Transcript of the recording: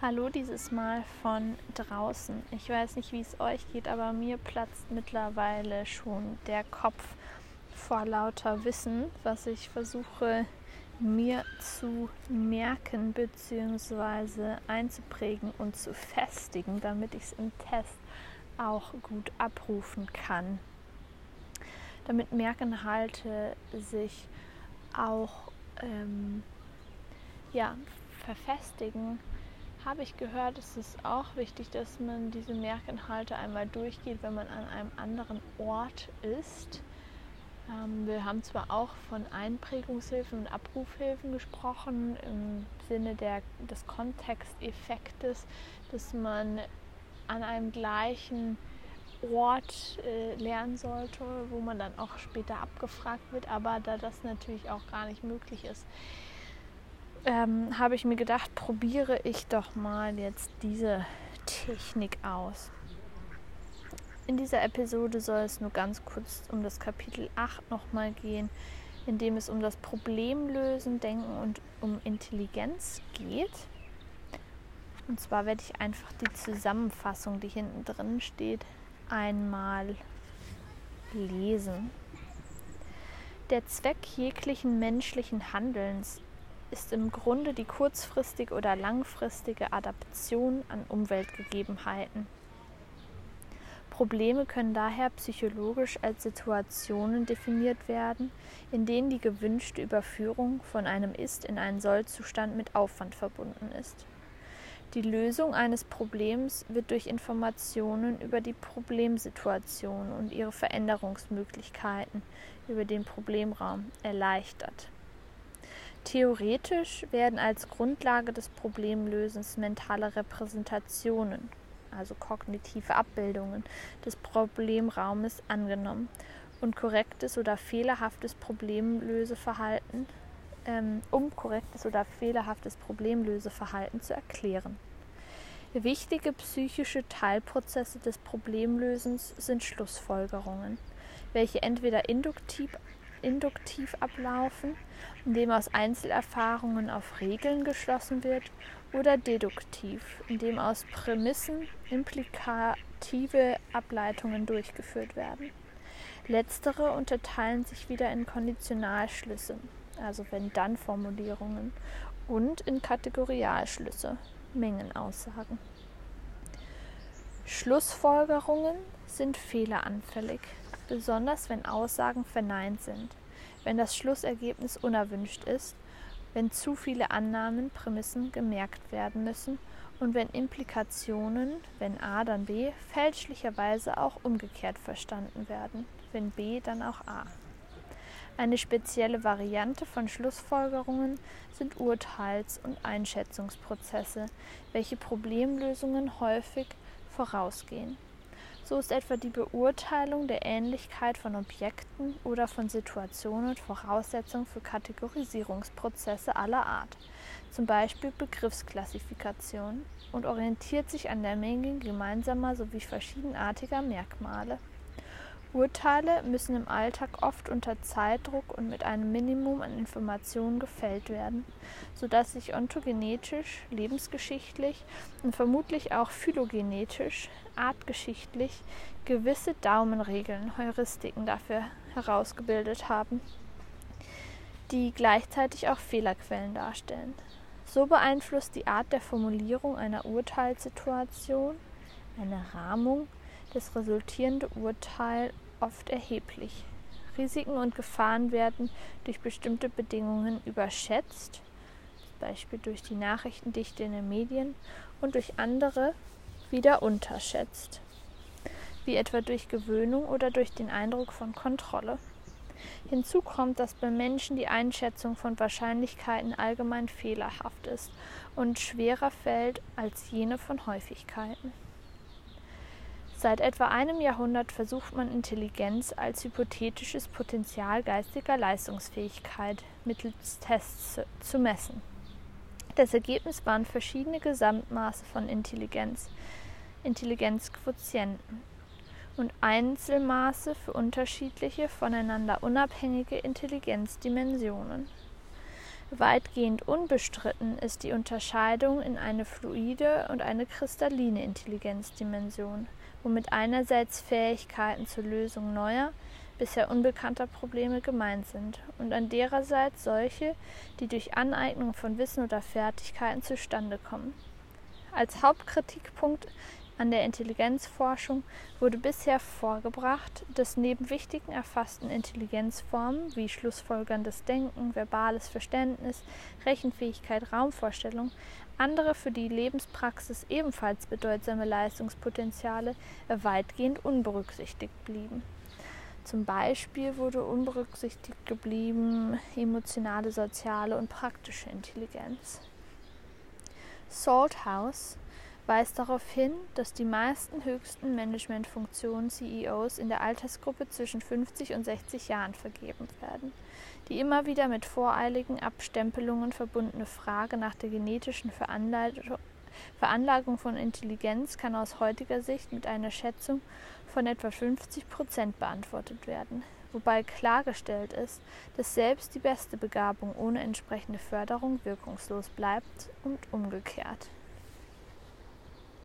Hallo dieses Mal von draußen. Ich weiß nicht, wie es euch geht, aber mir platzt mittlerweile schon der Kopf vor lauter Wissen, was ich versuche mir zu merken bzw. einzuprägen und zu festigen, damit ich es im Test auch gut abrufen kann. Damit Merkenhalte sich auch ähm, ja, verfestigen habe ich gehört, es ist auch wichtig, dass man diese Merkinhalte einmal durchgeht, wenn man an einem anderen Ort ist. Ähm, wir haben zwar auch von Einprägungshilfen und Abrufhilfen gesprochen, im Sinne der, des Kontexteffektes, dass man an einem gleichen Ort äh, lernen sollte, wo man dann auch später abgefragt wird, aber da das natürlich auch gar nicht möglich ist, ähm, habe ich mir gedacht, probiere ich doch mal jetzt diese Technik aus. In dieser Episode soll es nur ganz kurz um das Kapitel 8 nochmal gehen, in dem es um das Problemlösen, Denken und um Intelligenz geht. Und zwar werde ich einfach die Zusammenfassung, die hinten drin steht, einmal lesen. Der Zweck jeglichen menschlichen Handelns ist im Grunde die kurzfristige oder langfristige Adaption an Umweltgegebenheiten. Probleme können daher psychologisch als Situationen definiert werden, in denen die gewünschte Überführung von einem Ist in einen Soll-Zustand mit Aufwand verbunden ist. Die Lösung eines Problems wird durch Informationen über die Problemsituation und ihre Veränderungsmöglichkeiten über den Problemraum erleichtert. Theoretisch werden als Grundlage des Problemlösens mentale Repräsentationen, also kognitive Abbildungen des Problemraumes angenommen und korrektes oder fehlerhaftes Problemlöseverhalten, ähm, um korrektes oder fehlerhaftes Problemlöseverhalten zu erklären. Wichtige psychische Teilprozesse des Problemlösens sind Schlussfolgerungen, welche entweder induktiv induktiv ablaufen, indem aus Einzelerfahrungen auf Regeln geschlossen wird, oder deduktiv, indem aus Prämissen implikative Ableitungen durchgeführt werden. Letztere unterteilen sich wieder in Konditionalschlüsse, also Wenn-Dann-Formulierungen, und in Kategorialschlüsse, Mengenaussagen. Schlussfolgerungen sind fehleranfällig besonders wenn Aussagen verneint sind, wenn das Schlussergebnis unerwünscht ist, wenn zu viele Annahmen, Prämissen gemerkt werden müssen und wenn Implikationen, wenn A dann B, fälschlicherweise auch umgekehrt verstanden werden, wenn B dann auch A. Eine spezielle Variante von Schlussfolgerungen sind Urteils- und Einschätzungsprozesse, welche Problemlösungen häufig vorausgehen. So ist etwa die Beurteilung der Ähnlichkeit von Objekten oder von Situationen Voraussetzung für Kategorisierungsprozesse aller Art, zum Beispiel Begriffsklassifikation, und orientiert sich an der Menge gemeinsamer sowie verschiedenartiger Merkmale. Urteile müssen im Alltag oft unter Zeitdruck und mit einem Minimum an Informationen gefällt werden, sodass sich ontogenetisch, lebensgeschichtlich und vermutlich auch phylogenetisch, artgeschichtlich gewisse Daumenregeln, Heuristiken dafür herausgebildet haben, die gleichzeitig auch Fehlerquellen darstellen. So beeinflusst die Art der Formulierung einer Urteilssituation, eine Rahmung, das resultierende Urteil oft erheblich. Risiken und Gefahren werden durch bestimmte Bedingungen überschätzt, zum Beispiel durch die Nachrichtendichte in den Medien, und durch andere wieder unterschätzt, wie etwa durch Gewöhnung oder durch den Eindruck von Kontrolle. Hinzu kommt, dass bei Menschen die Einschätzung von Wahrscheinlichkeiten allgemein fehlerhaft ist und schwerer fällt als jene von Häufigkeiten. Seit etwa einem Jahrhundert versucht man Intelligenz als hypothetisches Potenzial geistiger Leistungsfähigkeit mittels Tests zu messen. Das Ergebnis waren verschiedene Gesamtmaße von Intelligenz, Intelligenzquotienten und Einzelmaße für unterschiedliche, voneinander unabhängige Intelligenzdimensionen. Weitgehend unbestritten ist die Unterscheidung in eine fluide und eine kristalline Intelligenzdimension, womit einerseits Fähigkeiten zur Lösung neuer, bisher unbekannter Probleme gemeint sind und andererseits solche, die durch Aneignung von Wissen oder Fertigkeiten zustande kommen. Als Hauptkritikpunkt an der Intelligenzforschung wurde bisher vorgebracht, dass neben wichtigen erfassten Intelligenzformen wie schlussfolgerndes Denken, verbales Verständnis, Rechenfähigkeit, Raumvorstellung andere für die Lebenspraxis ebenfalls bedeutsame Leistungspotenziale weitgehend unberücksichtigt blieben. Zum Beispiel wurde unberücksichtigt geblieben emotionale, soziale und praktische Intelligenz. Salthouse weist darauf hin, dass die meisten höchsten Managementfunktionen CEOs in der Altersgruppe zwischen 50 und 60 Jahren vergeben werden. Die immer wieder mit voreiligen Abstempelungen verbundene Frage nach der genetischen Veranlagung von Intelligenz kann aus heutiger Sicht mit einer Schätzung von etwa 50 Prozent beantwortet werden, wobei klargestellt ist, dass selbst die beste Begabung ohne entsprechende Förderung wirkungslos bleibt und umgekehrt.